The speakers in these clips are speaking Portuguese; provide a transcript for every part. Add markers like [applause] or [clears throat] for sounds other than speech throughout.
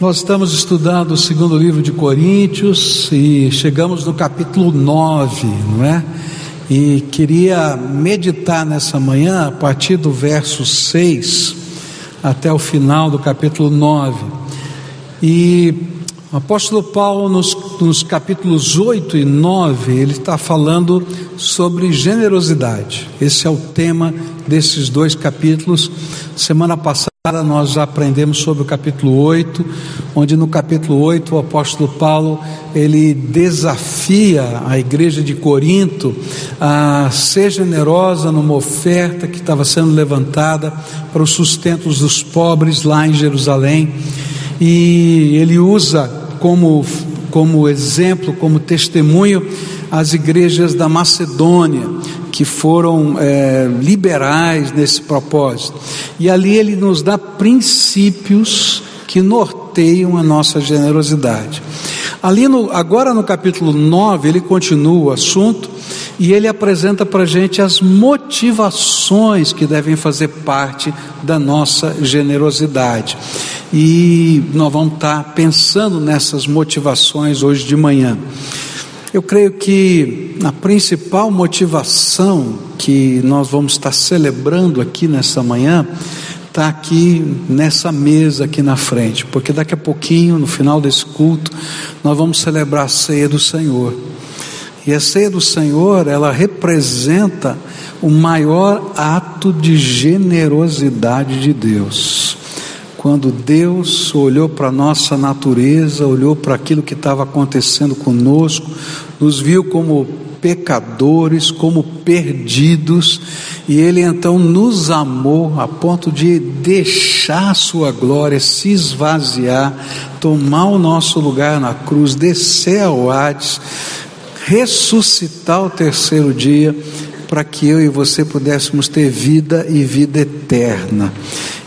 Nós estamos estudando o segundo livro de Coríntios e chegamos no capítulo 9, não é? E queria meditar nessa manhã a partir do verso 6 até o final do capítulo 9. E o apóstolo Paulo, nos, nos capítulos 8 e 9, ele está falando sobre generosidade. Esse é o tema desses dois capítulos. Semana passada nós já aprendemos sobre o capítulo 8, onde no capítulo 8 o apóstolo Paulo ele desafia a igreja de Corinto a ser generosa numa oferta que estava sendo levantada para os sustentos dos pobres lá em Jerusalém. E ele usa como, como exemplo, como testemunho, as igrejas da Macedônia, que foram é, liberais nesse propósito. E ali ele nos dá princípios que norteiam a nossa generosidade. Ali no, agora no capítulo 9, ele continua o assunto e ele apresenta para a gente as motivações que devem fazer parte da nossa generosidade. E nós vamos estar pensando nessas motivações hoje de manhã. Eu creio que a principal motivação que nós vamos estar celebrando aqui nessa manhã está aqui nessa mesa aqui na frente, porque daqui a pouquinho, no final desse culto, nós vamos celebrar a ceia do Senhor. E a ceia do Senhor, ela representa o maior ato de generosidade de Deus. Quando Deus olhou para a nossa natureza, olhou para aquilo que estava acontecendo conosco, nos viu como pecadores, como perdidos, e Ele então nos amou a ponto de deixar Sua glória, se esvaziar, tomar o nosso lugar na cruz, descer ao Hades ressuscitar o terceiro dia, para que eu e você pudéssemos ter vida e vida eterna.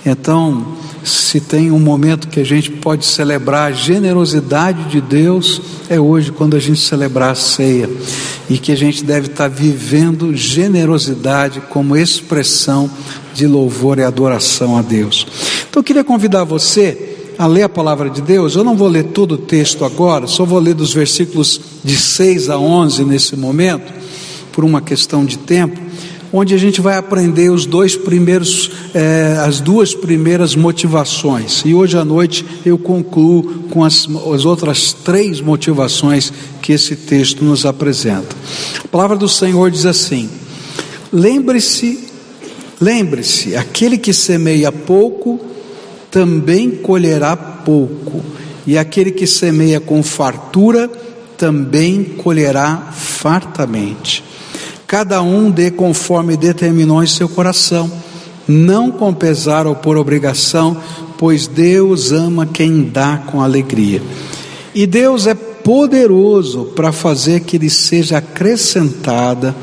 Então, se tem um momento que a gente pode celebrar a generosidade de Deus, é hoje, quando a gente celebrar a ceia, e que a gente deve estar vivendo generosidade como expressão de louvor e adoração a Deus. Então, eu queria convidar você a ler a palavra de Deus, eu não vou ler todo o texto agora, só vou ler dos versículos de 6 a 11 nesse momento, por uma questão de tempo, onde a gente vai aprender os dois primeiros, eh, as duas primeiras motivações. E hoje à noite eu concluo com as, as outras três motivações que esse texto nos apresenta. A palavra do Senhor diz assim: lembre-se, lembre-se, aquele que semeia pouco, também colherá pouco, e aquele que semeia com fartura também colherá fartamente. Cada um dê conforme determinou em seu coração, não com pesar ou por obrigação, pois Deus ama quem dá com alegria. E Deus é poderoso para fazer que lhe seja acrescentada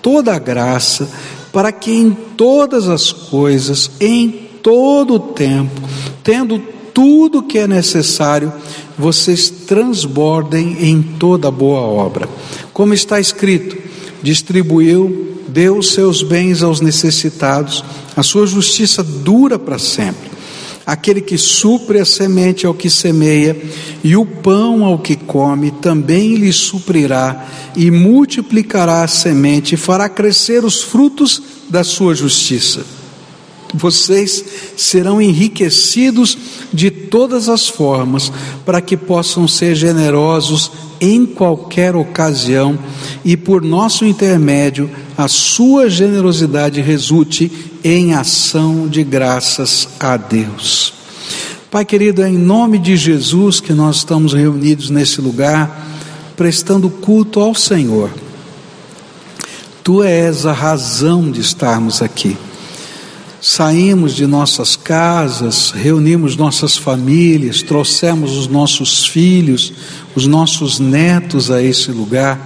toda a graça, para que em todas as coisas, em todo o tempo, tendo tudo que é necessário, vocês transbordem em toda boa obra. Como está escrito: distribuiu, deu os seus bens aos necessitados, a sua justiça dura para sempre. Aquele que supre a semente ao que semeia, e o pão ao que come, também lhe suprirá, e multiplicará a semente, e fará crescer os frutos da sua justiça vocês serão enriquecidos de todas as formas, para que possam ser generosos em qualquer ocasião e por nosso intermédio a sua generosidade resulte em ação de graças a Deus. Pai querido, é em nome de Jesus que nós estamos reunidos nesse lugar, prestando culto ao Senhor. Tu és a razão de estarmos aqui saímos de nossas casas, reunimos nossas famílias, trouxemos os nossos filhos, os nossos netos a esse lugar,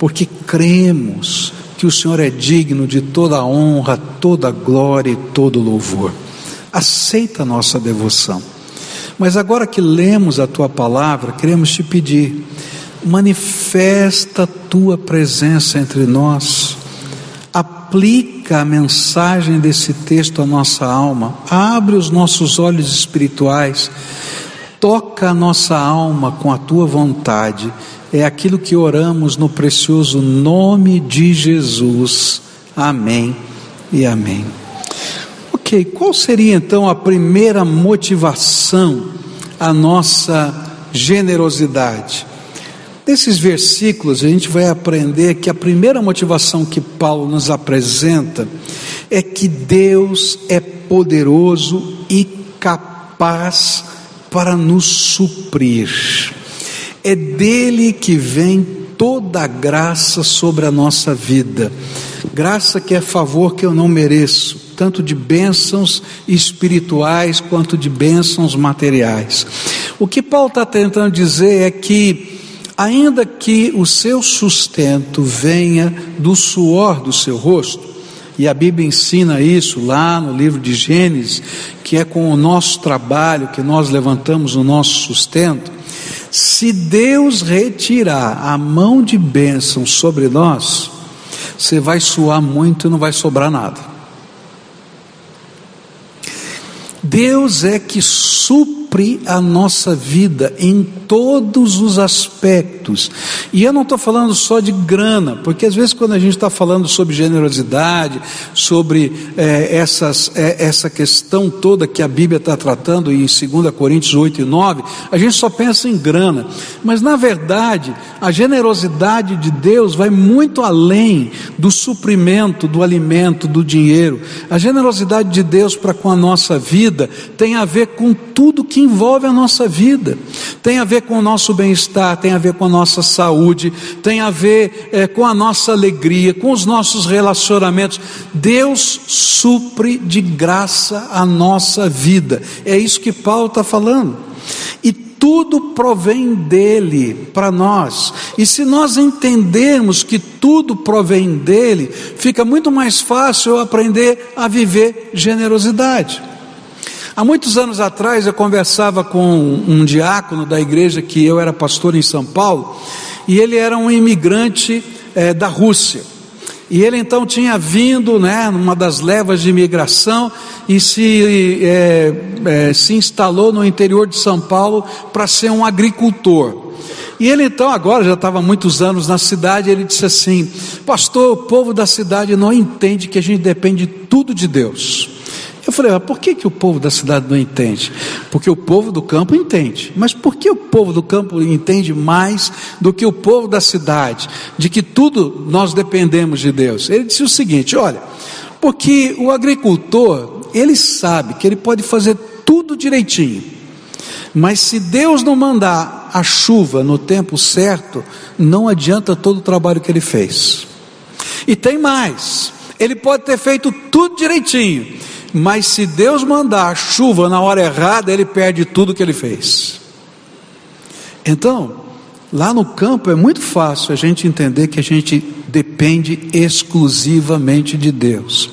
porque cremos que o Senhor é digno de toda a honra, toda a glória e todo o louvor. Aceita a nossa devoção. Mas agora que lemos a tua palavra, queremos te pedir, manifesta a tua presença entre nós aplica a mensagem desse texto à nossa alma, abre os nossos olhos espirituais, toca a nossa alma com a tua vontade. É aquilo que oramos no precioso nome de Jesus. Amém e amém. Ok, qual seria então a primeira motivação à nossa generosidade? Nesses versículos a gente vai aprender que a primeira motivação que Paulo nos apresenta é que Deus é poderoso e capaz para nos suprir. É dele que vem toda a graça sobre a nossa vida. Graça que é favor que eu não mereço, tanto de bênçãos espirituais quanto de bênçãos materiais. O que Paulo está tentando dizer é que, ainda que o seu sustento venha do suor do seu rosto, e a Bíblia ensina isso lá no livro de Gênesis, que é com o nosso trabalho que nós levantamos o nosso sustento. Se Deus retirar a mão de bênção sobre nós, você vai suar muito e não vai sobrar nada. Deus é que supre a nossa vida em todos os aspectos. E eu não estou falando só de grana, porque às vezes quando a gente está falando sobre generosidade, sobre é, essas, é, essa questão toda que a Bíblia está tratando em 2 Coríntios 8 e 9, a gente só pensa em grana. Mas na verdade, a generosidade de Deus vai muito além do suprimento, do alimento, do dinheiro. A generosidade de Deus para com a nossa vida tem a ver com tudo que envolve a nossa vida. Tem a ver com o nosso bem-estar, tem a ver com a nossa saúde, tem a ver é, com a nossa alegria, com os nossos relacionamentos. Deus supre de graça a nossa vida. É isso que Paulo está falando. E tudo provém dele para nós. E se nós entendermos que tudo provém dele, fica muito mais fácil aprender a viver generosidade. Há muitos anos atrás eu conversava com um diácono da igreja que eu era pastor em São Paulo, e ele era um imigrante é, da Rússia. E ele então tinha vindo, né, numa das levas de imigração e se, é, é, se instalou no interior de São Paulo para ser um agricultor. E ele então, agora já estava muitos anos na cidade, ele disse assim: Pastor, o povo da cidade não entende que a gente depende tudo de Deus. Eu falei, mas por que, que o povo da cidade não entende? Porque o povo do campo entende. Mas por que o povo do campo entende mais do que o povo da cidade? De que tudo nós dependemos de Deus? Ele disse o seguinte: olha, porque o agricultor, ele sabe que ele pode fazer tudo direitinho, mas se Deus não mandar a chuva no tempo certo, não adianta todo o trabalho que ele fez. E tem mais, ele pode ter feito tudo direitinho, mas se Deus mandar chuva na hora errada, ele perde tudo que ele fez. Então, lá no campo é muito fácil a gente entender que a gente depende exclusivamente de Deus.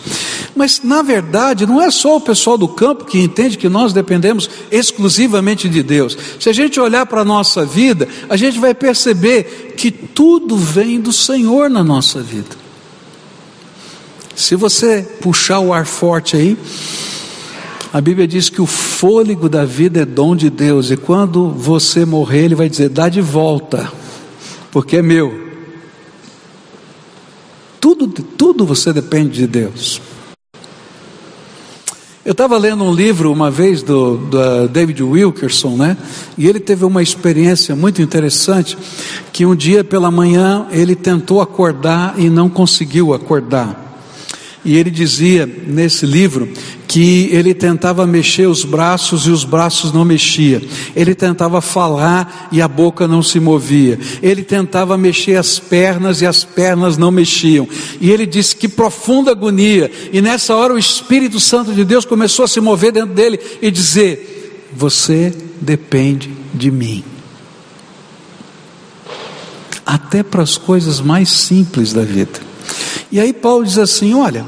Mas na verdade, não é só o pessoal do campo que entende que nós dependemos exclusivamente de Deus. Se a gente olhar para a nossa vida, a gente vai perceber que tudo vem do Senhor na nossa vida. Se você puxar o ar forte aí, a Bíblia diz que o fôlego da vida é dom de Deus, e quando você morrer, Ele vai dizer: dá de volta, porque é meu. Tudo, tudo você depende de Deus. Eu estava lendo um livro uma vez do, do, David Wilkerson, né? E ele teve uma experiência muito interessante, que um dia pela manhã ele tentou acordar e não conseguiu acordar. E ele dizia nesse livro que ele tentava mexer os braços e os braços não mexia. Ele tentava falar e a boca não se movia. Ele tentava mexer as pernas e as pernas não mexiam. E ele disse que profunda agonia. E nessa hora o Espírito Santo de Deus começou a se mover dentro dele e dizer: "Você depende de mim." Até para as coisas mais simples da vida. E aí Paulo diz assim: olha,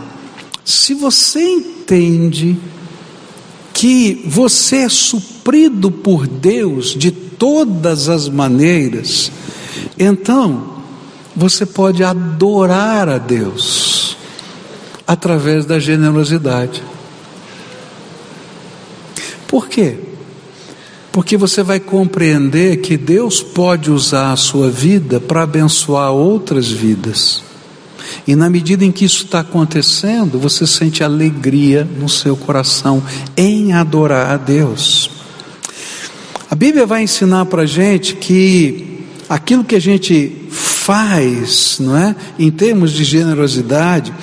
se você entende que você é suprido por Deus de todas as maneiras, então você pode adorar a Deus através da generosidade. Por quê? porque você vai compreender que Deus pode usar a sua vida para abençoar outras vidas. E na medida em que isso está acontecendo, você sente alegria no seu coração em adorar a Deus. A Bíblia vai ensinar para a gente que aquilo que a gente faz, não é? Em termos de generosidade,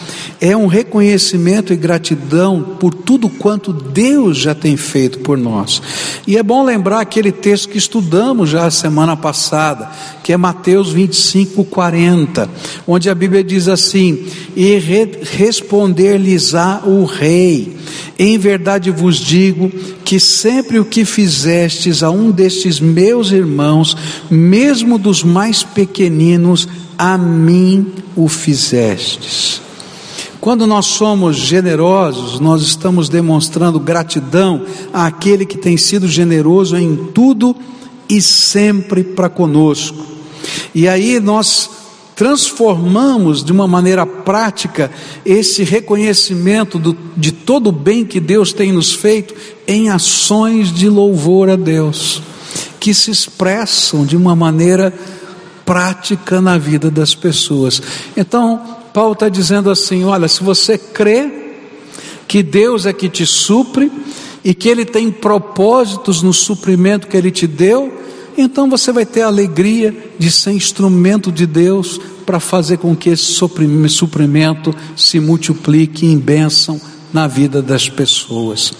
é um reconhecimento e gratidão por tudo quanto Deus já tem feito por nós. E é bom lembrar aquele texto que estudamos já a semana passada, que é Mateus 25, 40, onde a Bíblia diz assim: E responder-lhes-á o rei, em verdade vos digo que sempre o que fizestes a um destes meus irmãos, mesmo dos mais pequeninos, a mim o fizestes. Quando nós somos generosos, nós estamos demonstrando gratidão àquele que tem sido generoso em tudo e sempre para conosco. E aí nós transformamos de uma maneira prática esse reconhecimento do, de todo o bem que Deus tem nos feito em ações de louvor a Deus, que se expressam de uma maneira prática na vida das pessoas. Então, Paulo está dizendo assim: olha, se você crê que Deus é que te supre e que Ele tem propósitos no suprimento que Ele te deu, então você vai ter a alegria de ser instrumento de Deus para fazer com que esse suprimento se multiplique em bênção na vida das pessoas.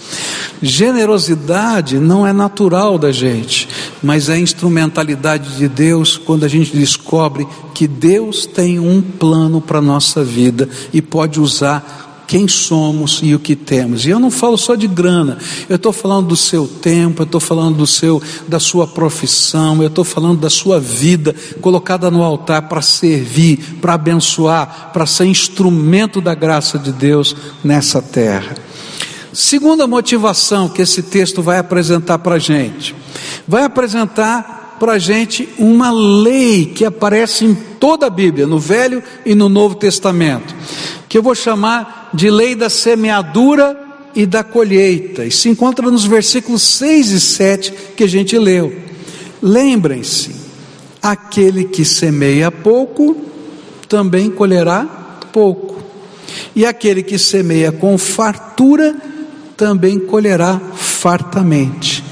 Generosidade não é natural da gente, mas é instrumentalidade de Deus quando a gente descobre que Deus tem um plano para a nossa vida e pode usar quem somos e o que temos. E eu não falo só de grana, eu estou falando do seu tempo, eu estou falando do seu, da sua profissão, eu estou falando da sua vida colocada no altar para servir, para abençoar, para ser instrumento da graça de Deus nessa terra. Segunda motivação que esse texto vai apresentar para a gente, vai apresentar para a gente uma lei que aparece em toda a Bíblia, no Velho e no Novo Testamento, que eu vou chamar de lei da semeadura e da colheita, e se encontra nos versículos 6 e 7 que a gente leu. Lembrem-se: aquele que semeia pouco, também colherá pouco, e aquele que semeia com fartura, também colherá fartamente.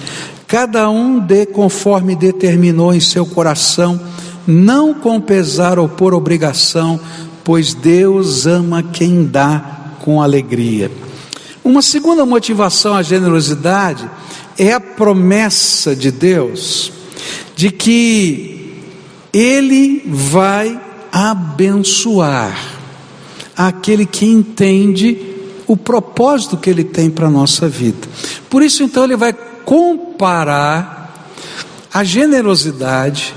Cada um dê conforme determinou em seu coração, não com pesar ou por obrigação, pois Deus ama quem dá com alegria. Uma segunda motivação à generosidade é a promessa de Deus de que Ele vai abençoar aquele que entende o propósito que Ele tem para a nossa vida. Por isso, então, Ele vai comparar a generosidade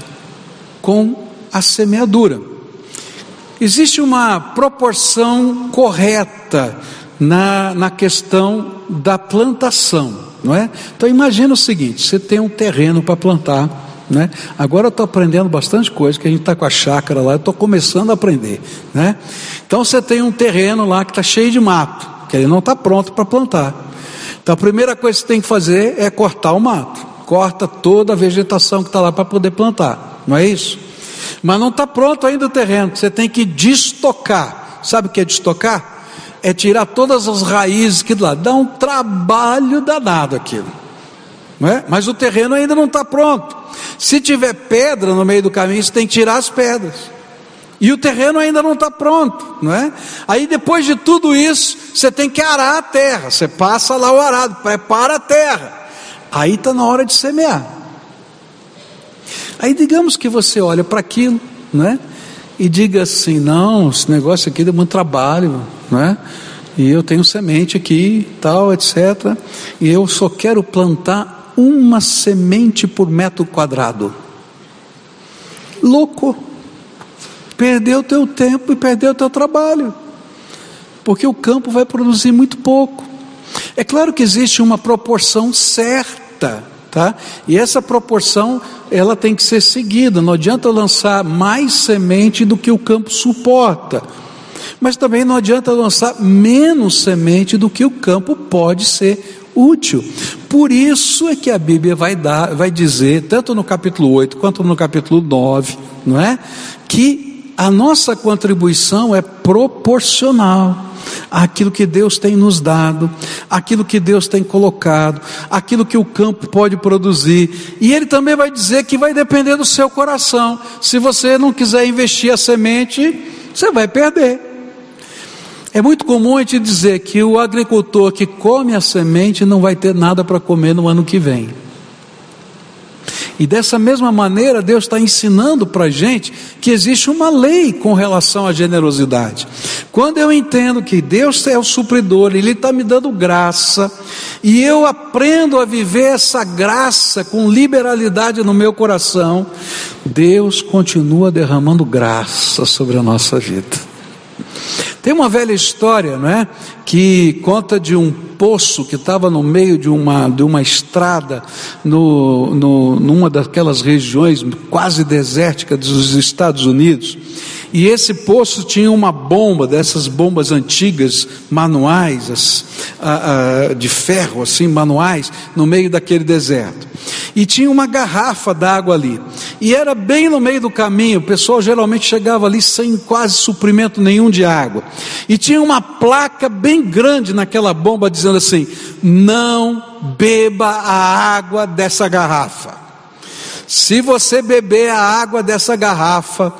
com a semeadura. Existe uma proporção correta na, na questão da plantação, não é? Então imagina o seguinte: você tem um terreno para plantar, né? Agora eu estou aprendendo bastante coisa, que a gente está com a chácara lá, eu estou começando a aprender, né? Então você tem um terreno lá que está cheio de mato, que ele não está pronto para plantar. Então a primeira coisa que você tem que fazer é cortar o mato, corta toda a vegetação que está lá para poder plantar, não é isso? Mas não está pronto ainda o terreno, você tem que destocar. Sabe o que é destocar? É tirar todas as raízes que lá. Dá um trabalho danado aquilo. Não é? Mas o terreno ainda não está pronto. Se tiver pedra no meio do caminho, você tem que tirar as pedras. E o terreno ainda não está pronto, não é? Aí depois de tudo isso, você tem que arar a terra. Você passa lá o arado, prepara a terra. Aí está na hora de semear. Aí digamos que você olha para aquilo, né? E diga assim: não, esse negócio aqui dá muito trabalho, né? E eu tenho semente aqui, tal, etc. E eu só quero plantar uma semente por metro quadrado. Louco. Perdeu o teu tempo e perdeu o teu trabalho. Porque o campo vai produzir muito pouco. É claro que existe uma proporção certa tá? E essa proporção ela tem que ser seguida. Não adianta lançar mais semente do que o campo suporta. Mas também não adianta lançar menos semente do que o campo pode ser útil. Por isso é que a Bíblia vai dar, vai dizer, tanto no capítulo 8 quanto no capítulo 9, não é? Que a nossa contribuição é proporcional àquilo que Deus tem nos dado, aquilo que Deus tem colocado, aquilo que o campo pode produzir. E ele também vai dizer que vai depender do seu coração. Se você não quiser investir a semente, você vai perder. É muito comum a gente dizer que o agricultor que come a semente não vai ter nada para comer no ano que vem. E dessa mesma maneira, Deus está ensinando para a gente que existe uma lei com relação à generosidade. Quando eu entendo que Deus é o supridor, Ele está me dando graça, e eu aprendo a viver essa graça com liberalidade no meu coração, Deus continua derramando graça sobre a nossa vida. Tem uma velha história, não é? Que conta de um poço que estava no meio de uma, de uma estrada, no, no, numa daquelas regiões quase desérticas dos Estados Unidos. E esse poço tinha uma bomba, dessas bombas antigas, manuais, as, a, a, de ferro, assim, manuais, no meio daquele deserto. E tinha uma garrafa d'água ali. E era bem no meio do caminho, o pessoal geralmente chegava ali sem quase suprimento nenhum de água. E tinha uma placa bem grande naquela bomba dizendo assim: não beba a água dessa garrafa. Se você beber a água dessa garrafa,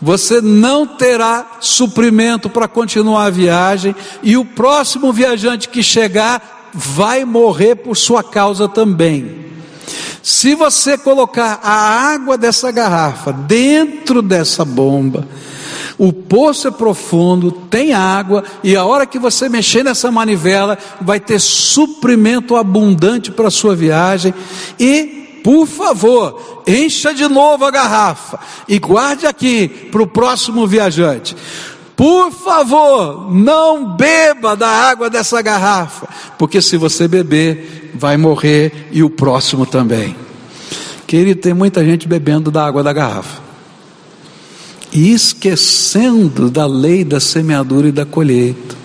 você não terá suprimento para continuar a viagem, e o próximo viajante que chegar vai morrer por sua causa também. Se você colocar a água dessa garrafa dentro dessa bomba, o poço é profundo, tem água, e a hora que você mexer nessa manivela, vai ter suprimento abundante para a sua viagem. E, por favor, encha de novo a garrafa e guarde aqui para o próximo viajante. Por favor, não beba da água dessa garrafa, porque se você beber, vai morrer e o próximo também. Querido, tem muita gente bebendo da água da garrafa e esquecendo da lei da semeadura e da colheita.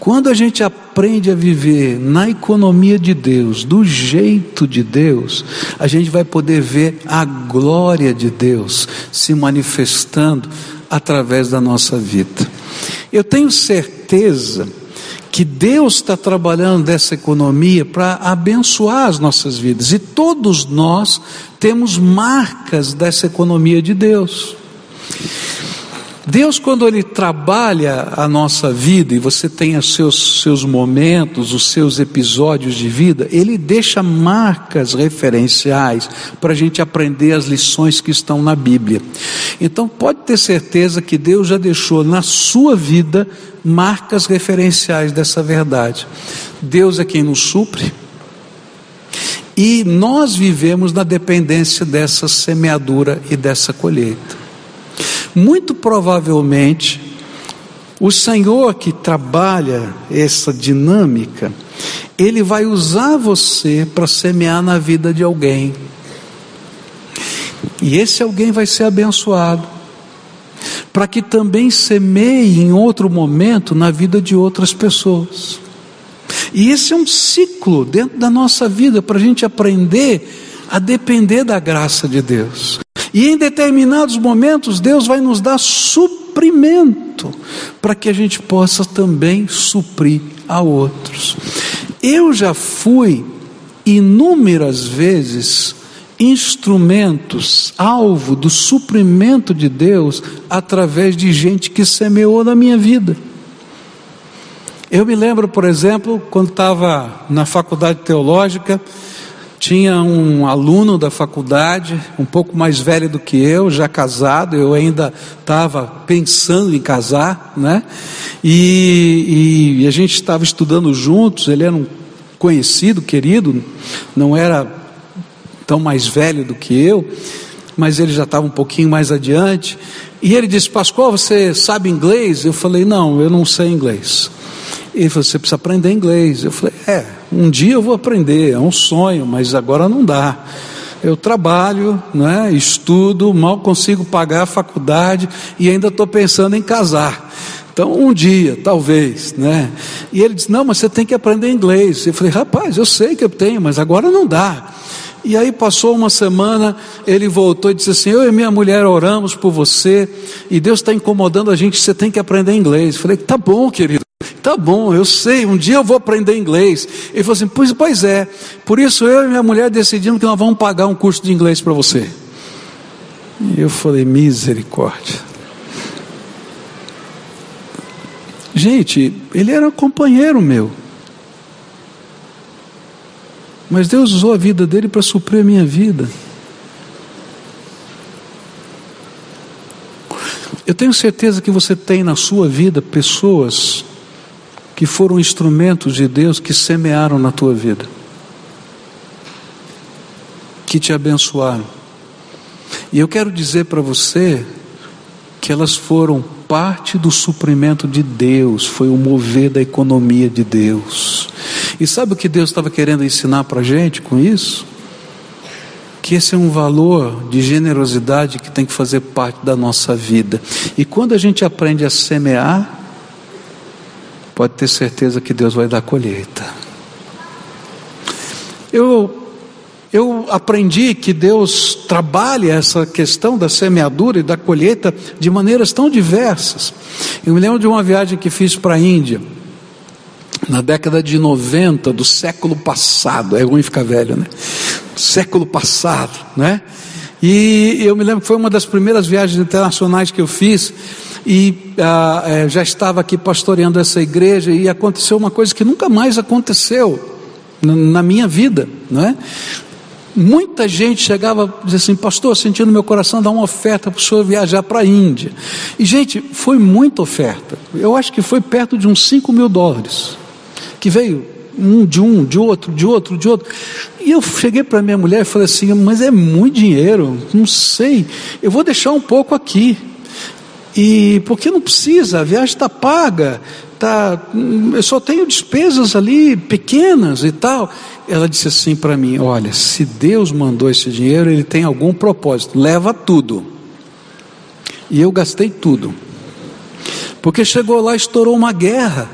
Quando a gente aprende a viver na economia de Deus, do jeito de Deus, a gente vai poder ver a glória de Deus se manifestando através da nossa vida. Eu tenho certeza que Deus está trabalhando dessa economia para abençoar as nossas vidas, e todos nós temos marcas dessa economia de Deus. Deus, quando Ele trabalha a nossa vida, e você tem os seus, seus momentos, os seus episódios de vida, Ele deixa marcas referenciais para a gente aprender as lições que estão na Bíblia. Então, pode ter certeza que Deus já deixou na sua vida marcas referenciais dessa verdade. Deus é quem nos supre, e nós vivemos na dependência dessa semeadura e dessa colheita. Muito provavelmente, o Senhor que trabalha essa dinâmica, Ele vai usar você para semear na vida de alguém. E esse alguém vai ser abençoado, para que também semeie em outro momento na vida de outras pessoas. E esse é um ciclo dentro da nossa vida para a gente aprender a depender da graça de Deus. E em determinados momentos, Deus vai nos dar suprimento, para que a gente possa também suprir a outros. Eu já fui inúmeras vezes instrumentos, alvo do suprimento de Deus através de gente que semeou na minha vida. Eu me lembro, por exemplo, quando estava na faculdade teológica, tinha um aluno da faculdade, um pouco mais velho do que eu, já casado, eu ainda estava pensando em casar, né? E, e a gente estava estudando juntos, ele era um conhecido, querido, não era tão mais velho do que eu, mas ele já estava um pouquinho mais adiante. E ele disse: Pascoal, você sabe inglês? Eu falei: Não, eu não sei inglês. Ele falou: Você precisa aprender inglês. Eu falei: É, um dia eu vou aprender, é um sonho, mas agora não dá. Eu trabalho, né, estudo, mal consigo pagar a faculdade e ainda estou pensando em casar. Então, um dia, talvez, né? E ele disse: Não, mas você tem que aprender inglês. Eu falei: Rapaz, eu sei que eu tenho, mas agora não dá. E aí passou uma semana, ele voltou e disse assim: Eu e minha mulher oramos por você, e Deus está incomodando a gente, você tem que aprender inglês. Eu falei: Tá bom, querido. Tá bom, eu sei, um dia eu vou aprender inglês. Ele falou assim: Pois, pois é, por isso eu e minha mulher decidimos que nós vamos pagar um curso de inglês para você. E eu falei: Misericórdia. Gente, ele era um companheiro meu. Mas Deus usou a vida dele para suprir a minha vida. Eu tenho certeza que você tem na sua vida pessoas que foram instrumentos de Deus que semearam na tua vida, que te abençoaram. E eu quero dizer para você que elas foram parte do suprimento de Deus, foi o mover da economia de Deus. E sabe o que Deus estava querendo ensinar para a gente com isso? Que esse é um valor de generosidade que tem que fazer parte da nossa vida. E quando a gente aprende a semear, pode ter certeza que Deus vai dar colheita. Eu eu aprendi que Deus trabalha essa questão da semeadura e da colheita de maneiras tão diversas. Eu me lembro de uma viagem que fiz para a Índia na década de 90 do século passado, é ruim ficar velho, né? Século passado, né? E eu me lembro que foi uma das primeiras viagens internacionais que eu fiz e ah, é, já estava aqui pastoreando essa igreja e aconteceu uma coisa que nunca mais aconteceu na, minha vida, não é? Muita gente chegava e dizia assim, pastor, sentindo meu coração dar uma oferta para o senhor viajar para a Índia. E, gente, foi muita oferta. Eu acho que foi perto de uns 5 mil dólares que veio um de um, de outro, de outro, de outro. E eu cheguei para minha mulher e falei assim: Mas é muito dinheiro, não sei, eu vou deixar um pouco aqui. E porque não precisa, a viagem está paga, tá, eu só tenho despesas ali pequenas e tal. Ela disse assim para mim: Olha, se Deus mandou esse dinheiro, ele tem algum propósito, leva tudo. E eu gastei tudo, porque chegou lá, estourou uma guerra.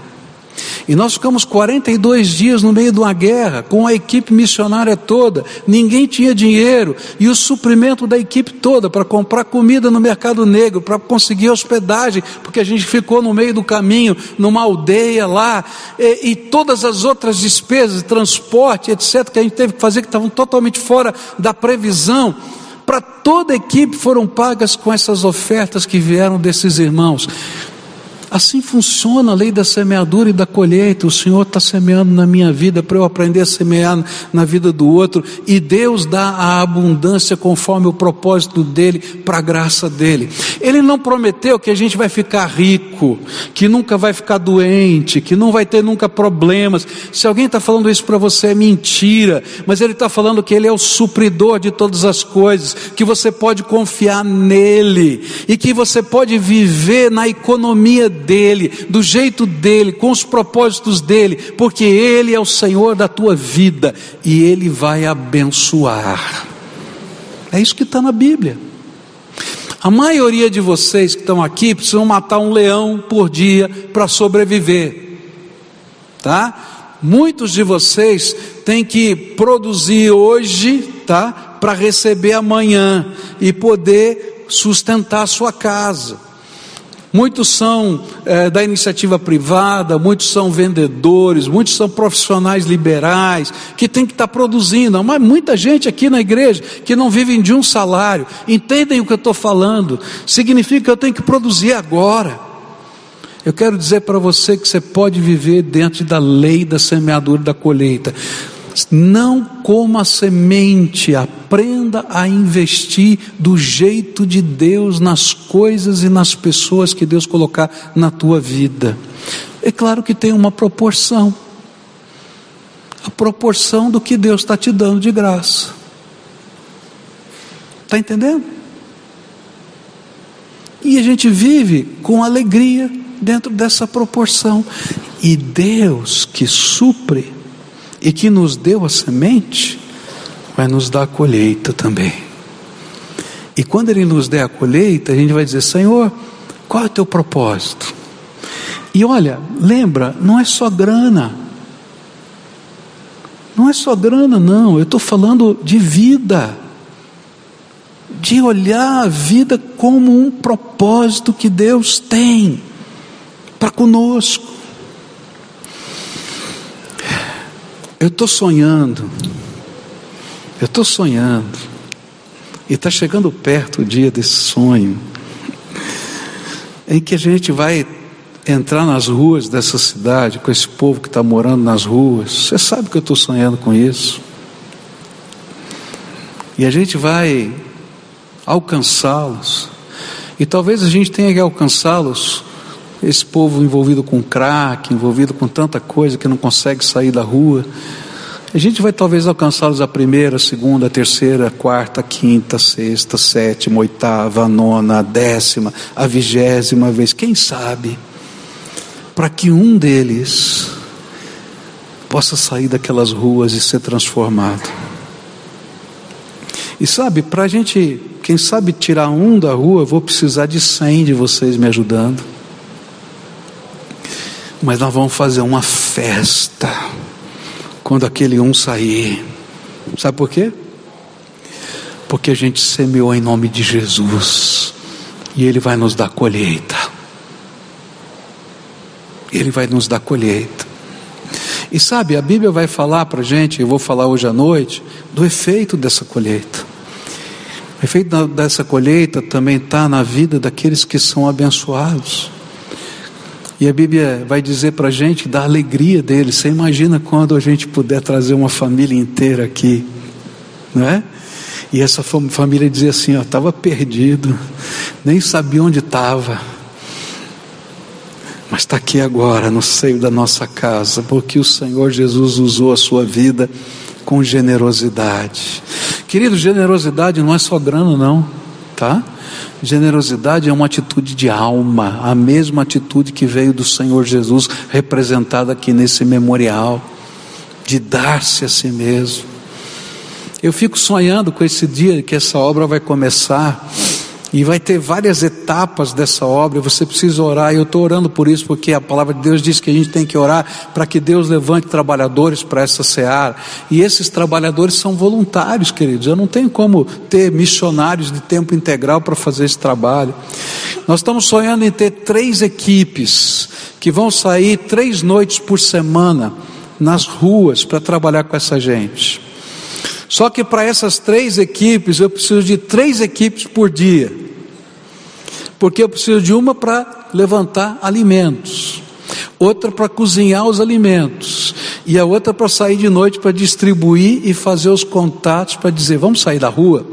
E nós ficamos 42 dias no meio de uma guerra, com a equipe missionária toda, ninguém tinha dinheiro, e o suprimento da equipe toda para comprar comida no mercado negro, para conseguir hospedagem, porque a gente ficou no meio do caminho, numa aldeia lá, e, e todas as outras despesas, transporte, etc., que a gente teve que fazer, que estavam totalmente fora da previsão para toda a equipe foram pagas com essas ofertas que vieram desses irmãos. Assim funciona a lei da semeadura e da colheita. O Senhor está semeando na minha vida para eu aprender a semear na vida do outro. E Deus dá a abundância conforme o propósito dele, para a graça dele. Ele não prometeu que a gente vai ficar rico, que nunca vai ficar doente, que não vai ter nunca problemas. Se alguém está falando isso para você, é mentira. Mas ele está falando que ele é o supridor de todas as coisas, que você pode confiar nele e que você pode viver na economia dele, do jeito dele, com os propósitos dele, porque ele é o Senhor da tua vida e ele vai abençoar. É isso que está na Bíblia. A maioria de vocês que estão aqui precisam matar um leão por dia para sobreviver, tá? Muitos de vocês têm que produzir hoje, tá? Para receber amanhã e poder sustentar a sua casa. Muitos são é, da iniciativa privada, muitos são vendedores, muitos são profissionais liberais, que tem que estar tá produzindo, mas muita gente aqui na igreja que não vivem de um salário, entendem o que eu estou falando, significa que eu tenho que produzir agora. Eu quero dizer para você que você pode viver dentro da lei da semeadura e da colheita. Não coma semente, aprenda a investir do jeito de Deus nas coisas e nas pessoas que Deus colocar na tua vida. É claro que tem uma proporção a proporção do que Deus está te dando de graça. Está entendendo? E a gente vive com alegria dentro dessa proporção. E Deus que supre e que nos deu a semente, vai nos dar a colheita também. E quando Ele nos der a colheita, a gente vai dizer: Senhor, qual é o teu propósito? E olha, lembra, não é só grana. Não é só grana, não. Eu estou falando de vida. De olhar a vida como um propósito que Deus tem para conosco. Eu estou sonhando. Eu estou sonhando. E está chegando perto o dia desse sonho. Em que a gente vai entrar nas ruas dessa cidade, com esse povo que está morando nas ruas. Você sabe que eu estou sonhando com isso. E a gente vai alcançá-los. E talvez a gente tenha que alcançá-los, esse povo envolvido com crack, envolvido com tanta coisa que não consegue sair da rua. A gente vai talvez alcançá-los a primeira, segunda, terceira, quarta, quinta, sexta, sétima, oitava, nona, décima, a vigésima vez, quem sabe? para que um deles possa sair daquelas ruas e ser transformado. E sabe, para a gente, quem sabe tirar um da rua, vou precisar de cem de vocês me ajudando. Mas nós vamos fazer uma festa quando aquele um sair. Sabe por quê? Porque a gente semeou em nome de Jesus e Ele vai nos dar colheita. Ele vai nos dar colheita. E sabe, a Bíblia vai falar para a gente, eu vou falar hoje à noite, do efeito dessa colheita. O efeito dessa colheita também está na vida daqueles que são abençoados. E a Bíblia vai dizer para a gente da alegria deles. Você imagina quando a gente puder trazer uma família inteira aqui, não é? E essa família dizia assim: ó, estava perdido, nem sabia onde estava mas está aqui agora, no seio da nossa casa, porque o Senhor Jesus usou a sua vida com generosidade. Querido, generosidade não é só grana, não, tá? Generosidade é uma atitude de alma, a mesma atitude que veio do Senhor Jesus, representada aqui nesse memorial, de dar-se a si mesmo. Eu fico sonhando com esse dia que essa obra vai começar e vai ter várias etapas dessa obra, você precisa orar, e eu estou orando por isso, porque a palavra de Deus diz que a gente tem que orar para que Deus levante trabalhadores para essa seara. E esses trabalhadores são voluntários, queridos. Eu não tenho como ter missionários de tempo integral para fazer esse trabalho. Nós estamos sonhando em ter três equipes que vão sair três noites por semana nas ruas para trabalhar com essa gente. Só que para essas três equipes eu preciso de três equipes por dia porque eu preciso de uma para levantar alimentos, outra para cozinhar os alimentos, e a outra para sair de noite para distribuir e fazer os contatos para dizer: vamos sair da rua,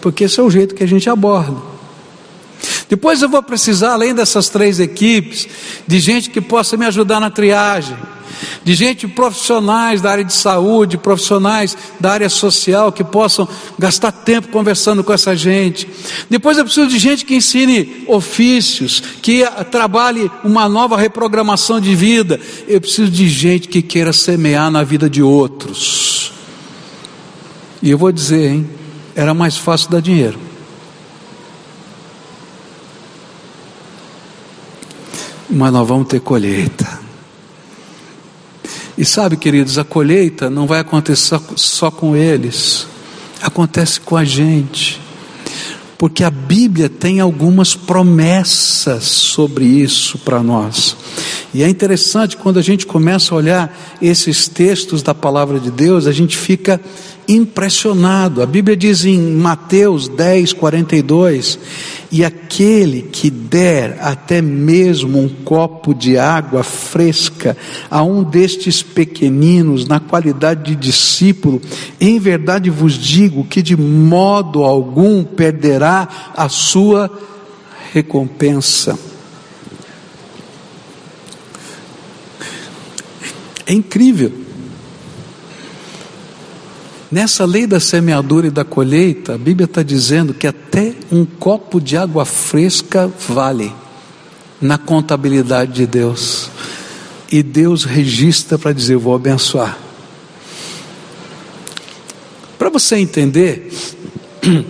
porque esse é o jeito que a gente aborda. Depois eu vou precisar, além dessas três equipes, de gente que possa me ajudar na triagem de gente profissionais da área de saúde, profissionais da área social que possam gastar tempo conversando com essa gente. Depois eu preciso de gente que ensine ofícios, que trabalhe uma nova reprogramação de vida. Eu preciso de gente que queira semear na vida de outros. E eu vou dizer, hein, era mais fácil dar dinheiro. Mas nós vamos ter colheita. E sabe, queridos, a colheita não vai acontecer só com eles, acontece com a gente, porque a Bíblia tem algumas promessas sobre isso para nós. E é interessante quando a gente começa a olhar esses textos da palavra de Deus, a gente fica impressionado. A Bíblia diz em Mateus 10, 42: E aquele que der até mesmo um copo de água fresca a um destes pequeninos, na qualidade de discípulo, em verdade vos digo que de modo algum perderá a sua recompensa. É incrível. Nessa lei da semeadura e da colheita, a Bíblia está dizendo que até um copo de água fresca vale na contabilidade de Deus. E Deus registra para dizer: Eu vou abençoar. Para você entender, [clears throat]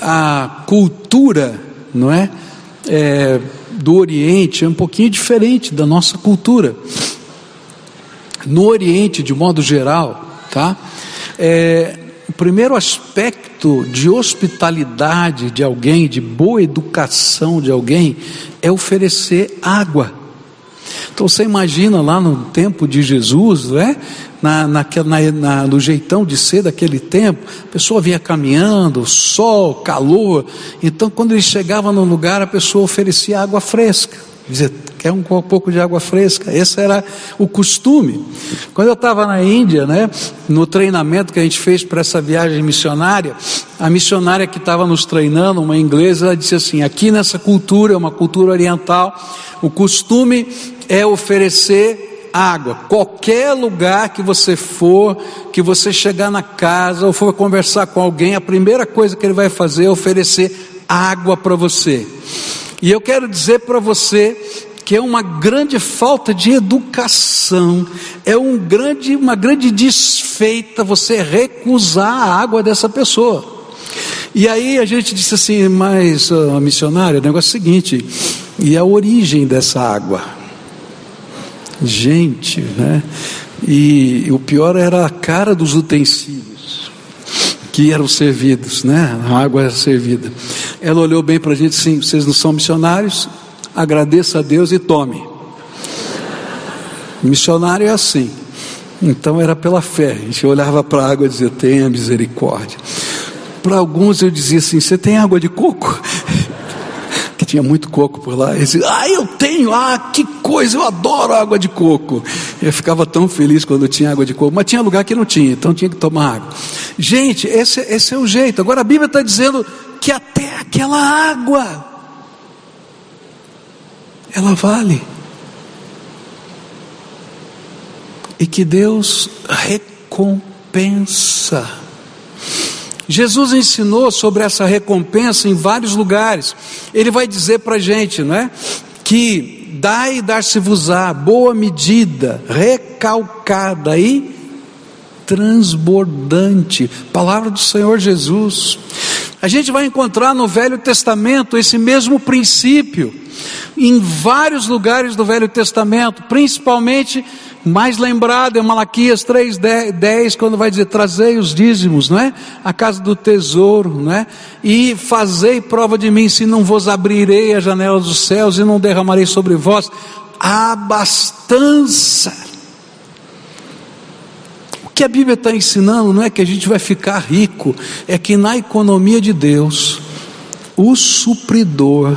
a cultura, não é? é do Oriente é um pouquinho diferente da nossa cultura. No Oriente, de modo geral, tá? É, o primeiro aspecto de hospitalidade de alguém, de boa educação de alguém, é oferecer água. Então você imagina lá no tempo de Jesus, né? na, na, na, no jeitão de ser daquele tempo, a pessoa vinha caminhando, sol, calor. Então, quando ele chegava num lugar, a pessoa oferecia água fresca. Dizia, quer um pouco de água fresca? Esse era o costume. Quando eu estava na Índia, né, no treinamento que a gente fez para essa viagem missionária, a missionária que estava nos treinando, uma inglesa, ela disse assim: aqui nessa cultura, é uma cultura oriental, o costume é oferecer água. Qualquer lugar que você for, que você chegar na casa ou for conversar com alguém, a primeira coisa que ele vai fazer é oferecer água para você. E eu quero dizer para você que é uma grande falta de educação, é um grande, uma grande desfeita você recusar a água dessa pessoa. E aí a gente disse assim, mas uh, missionário, o negócio é o seguinte, e a origem dessa água? gente, né? E o pior era a cara dos utensílios que eram servidos, né? A água era servida. Ela olhou bem para a gente assim: vocês não são missionários? Agradeça a Deus e tome. Missionário é assim. Então era pela fé. A gente olhava para a água e dizia: tenha misericórdia. Para alguns eu dizia assim: você tem água de coco? Tinha muito coco por lá. E disse, ah, eu tenho, ah, que coisa, eu adoro água de coco. Eu ficava tão feliz quando tinha água de coco, mas tinha lugar que não tinha, então tinha que tomar água. Gente, esse, esse é o jeito. Agora a Bíblia está dizendo que até aquela água, ela vale. E que Deus recompensa. Jesus ensinou sobre essa recompensa em vários lugares. Ele vai dizer para a gente, não é? Que dai e dar-se-vos-á, boa medida, recalcada e transbordante. Palavra do Senhor Jesus. A gente vai encontrar no Velho Testamento esse mesmo princípio, em vários lugares do Velho Testamento, principalmente mais lembrado é Malaquias 3:10, quando vai dizer: "Trazei os dízimos, não é? A casa do tesouro, não é? E fazei prova de mim, se não vos abrirei a janela dos céus e não derramarei sobre vós abastança." O que a Bíblia está ensinando não é que a gente vai ficar rico, é que na economia de Deus, o supridor,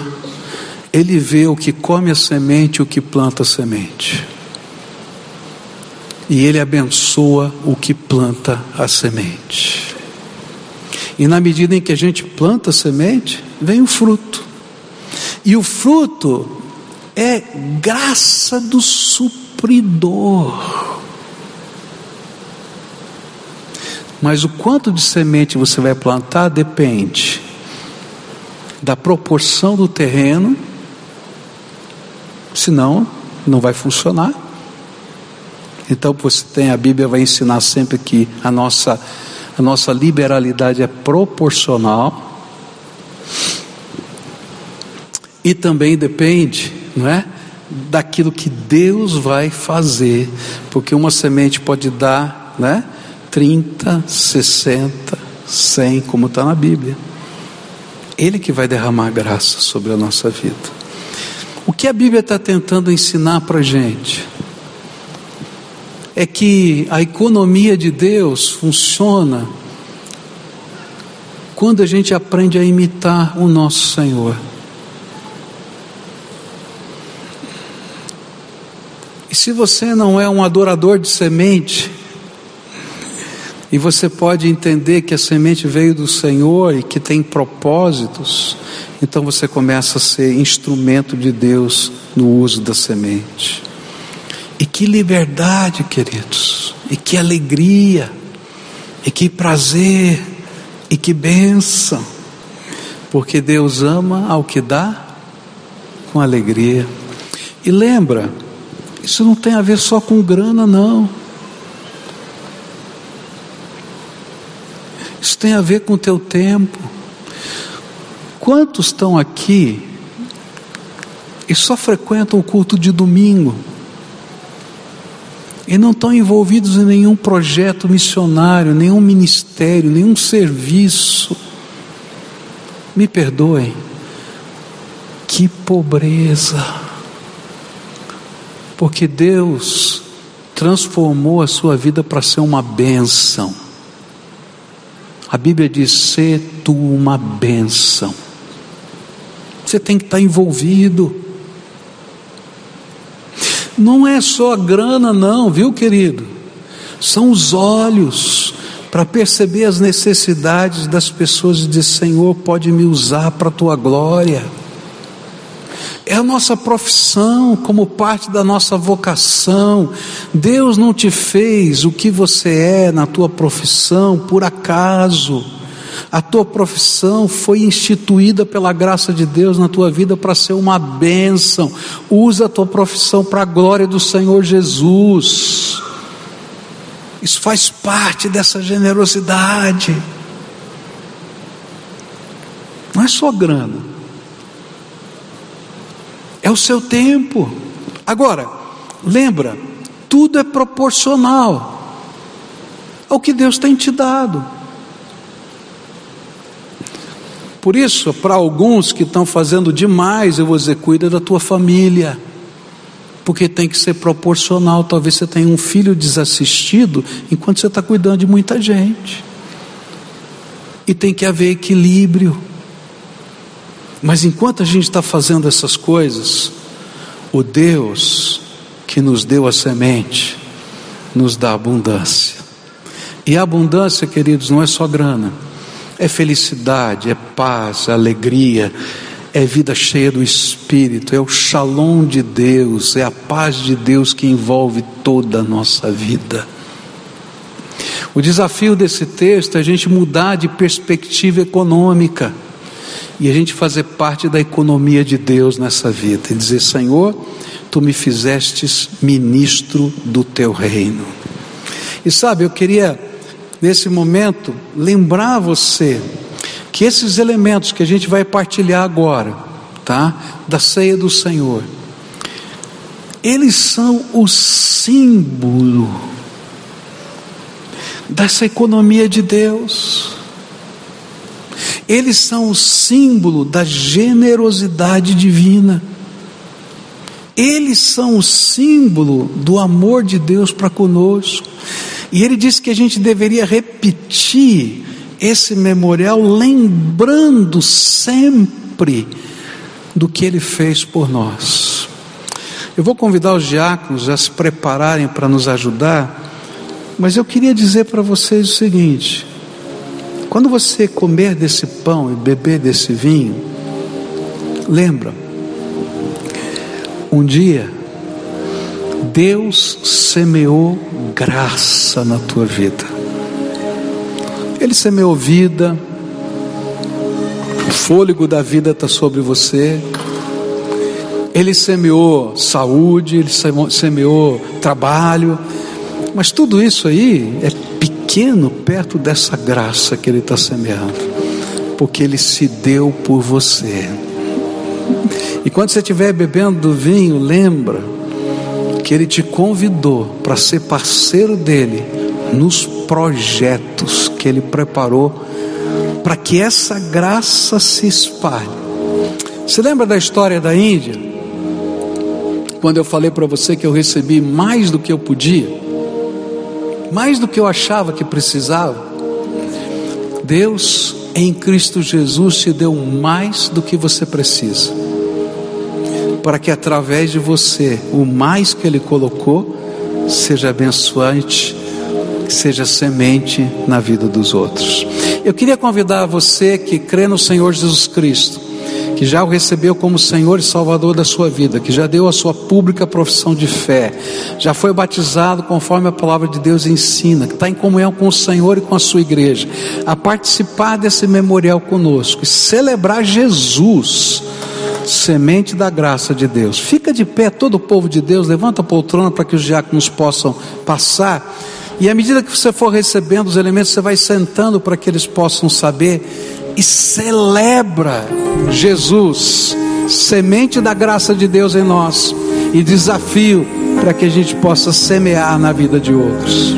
ele vê o que come a semente e o que planta a semente e Ele abençoa o que planta a semente. E na medida em que a gente planta a semente, vem o fruto. E o fruto é graça do supridor. Mas o quanto de semente você vai plantar depende da proporção do terreno, senão não vai funcionar. Então você tem a Bíblia vai ensinar sempre que a nossa a nossa liberalidade é proporcional e também depende, não é? Daquilo que Deus vai fazer, porque uma semente pode dar, né? 30, 60, 100, como está na Bíblia. Ele que vai derramar graça sobre a nossa vida. O que a Bíblia está tentando ensinar para a gente? É que a economia de Deus funciona quando a gente aprende a imitar o nosso Senhor. E se você não é um adorador de semente, e você pode entender que a semente veio do Senhor e que tem propósitos, então você começa a ser instrumento de Deus no uso da semente. E que liberdade, queridos, e que alegria, e que prazer, e que bênção, porque Deus ama ao que dá com alegria. E lembra, isso não tem a ver só com grana, não. Isso tem a ver com o teu tempo. Quantos estão aqui e só frequentam o culto de domingo e não estão envolvidos em nenhum projeto missionário, nenhum ministério, nenhum serviço. Me perdoem, que pobreza, porque Deus transformou a sua vida para ser uma bênção. A Bíblia diz: ser tu uma bênção. Você tem que estar envolvido. Não é só grana, não, viu, querido? São os olhos para perceber as necessidades das pessoas e dizer: Senhor, pode me usar para a tua glória. É a nossa profissão, como parte da nossa vocação. Deus não te fez o que você é na tua profissão por acaso. A tua profissão foi instituída pela graça de Deus na tua vida para ser uma bênção. Usa a tua profissão para a glória do Senhor Jesus. Isso faz parte dessa generosidade. Não é só grana, é o seu tempo. Agora, lembra, tudo é proporcional ao que Deus tem te dado. Por isso, para alguns que estão fazendo demais, eu vou dizer: cuida da tua família, porque tem que ser proporcional. Talvez você tenha um filho desassistido enquanto você está cuidando de muita gente, e tem que haver equilíbrio. Mas enquanto a gente está fazendo essas coisas, o Deus que nos deu a semente nos dá abundância. E a abundância, queridos, não é só grana é felicidade, é paz, é alegria, é vida cheia do Espírito, é o shalom de Deus, é a paz de Deus que envolve toda a nossa vida. O desafio desse texto é a gente mudar de perspectiva econômica e a gente fazer parte da economia de Deus nessa vida e dizer: Senhor, tu me fizestes ministro do teu reino. E sabe, eu queria nesse momento, lembrar você que esses elementos que a gente vai partilhar agora, tá? Da ceia do Senhor, eles são o símbolo dessa economia de Deus. Eles são o símbolo da generosidade divina. Eles são o símbolo do amor de Deus para conosco. E ele disse que a gente deveria repetir esse memorial, lembrando sempre do que ele fez por nós. Eu vou convidar os diáconos a se prepararem para nos ajudar, mas eu queria dizer para vocês o seguinte: quando você comer desse pão e beber desse vinho, lembra, um dia Deus semeou graça na tua vida. Ele semeou vida, o fôlego da vida está sobre você. Ele semeou saúde, ele semeou trabalho, mas tudo isso aí é pequeno perto dessa graça que ele está semeando, porque ele se deu por você. E quando você estiver bebendo do vinho, lembra que Ele te convidou para ser parceiro dele nos projetos que Ele preparou para que essa graça se espalhe. Você lembra da história da Índia? Quando eu falei para você que eu recebi mais do que eu podia, mais do que eu achava que precisava. Deus em Cristo Jesus te deu mais do que você precisa para que através de você, o mais que Ele colocou, seja abençoante, seja semente na vida dos outros. Eu queria convidar você que crê no Senhor Jesus Cristo, que já o recebeu como Senhor e Salvador da sua vida, que já deu a sua pública profissão de fé, já foi batizado conforme a palavra de Deus ensina, que está em comunhão com o Senhor e com a sua igreja, a participar desse memorial conosco e celebrar Jesus semente da graça de Deus. Fica de pé todo o povo de Deus, levanta a poltrona para que os diáconos possam passar. E à medida que você for recebendo os elementos, você vai sentando para que eles possam saber e celebra Jesus semente da graça de Deus em nós e desafio para que a gente possa semear na vida de outros.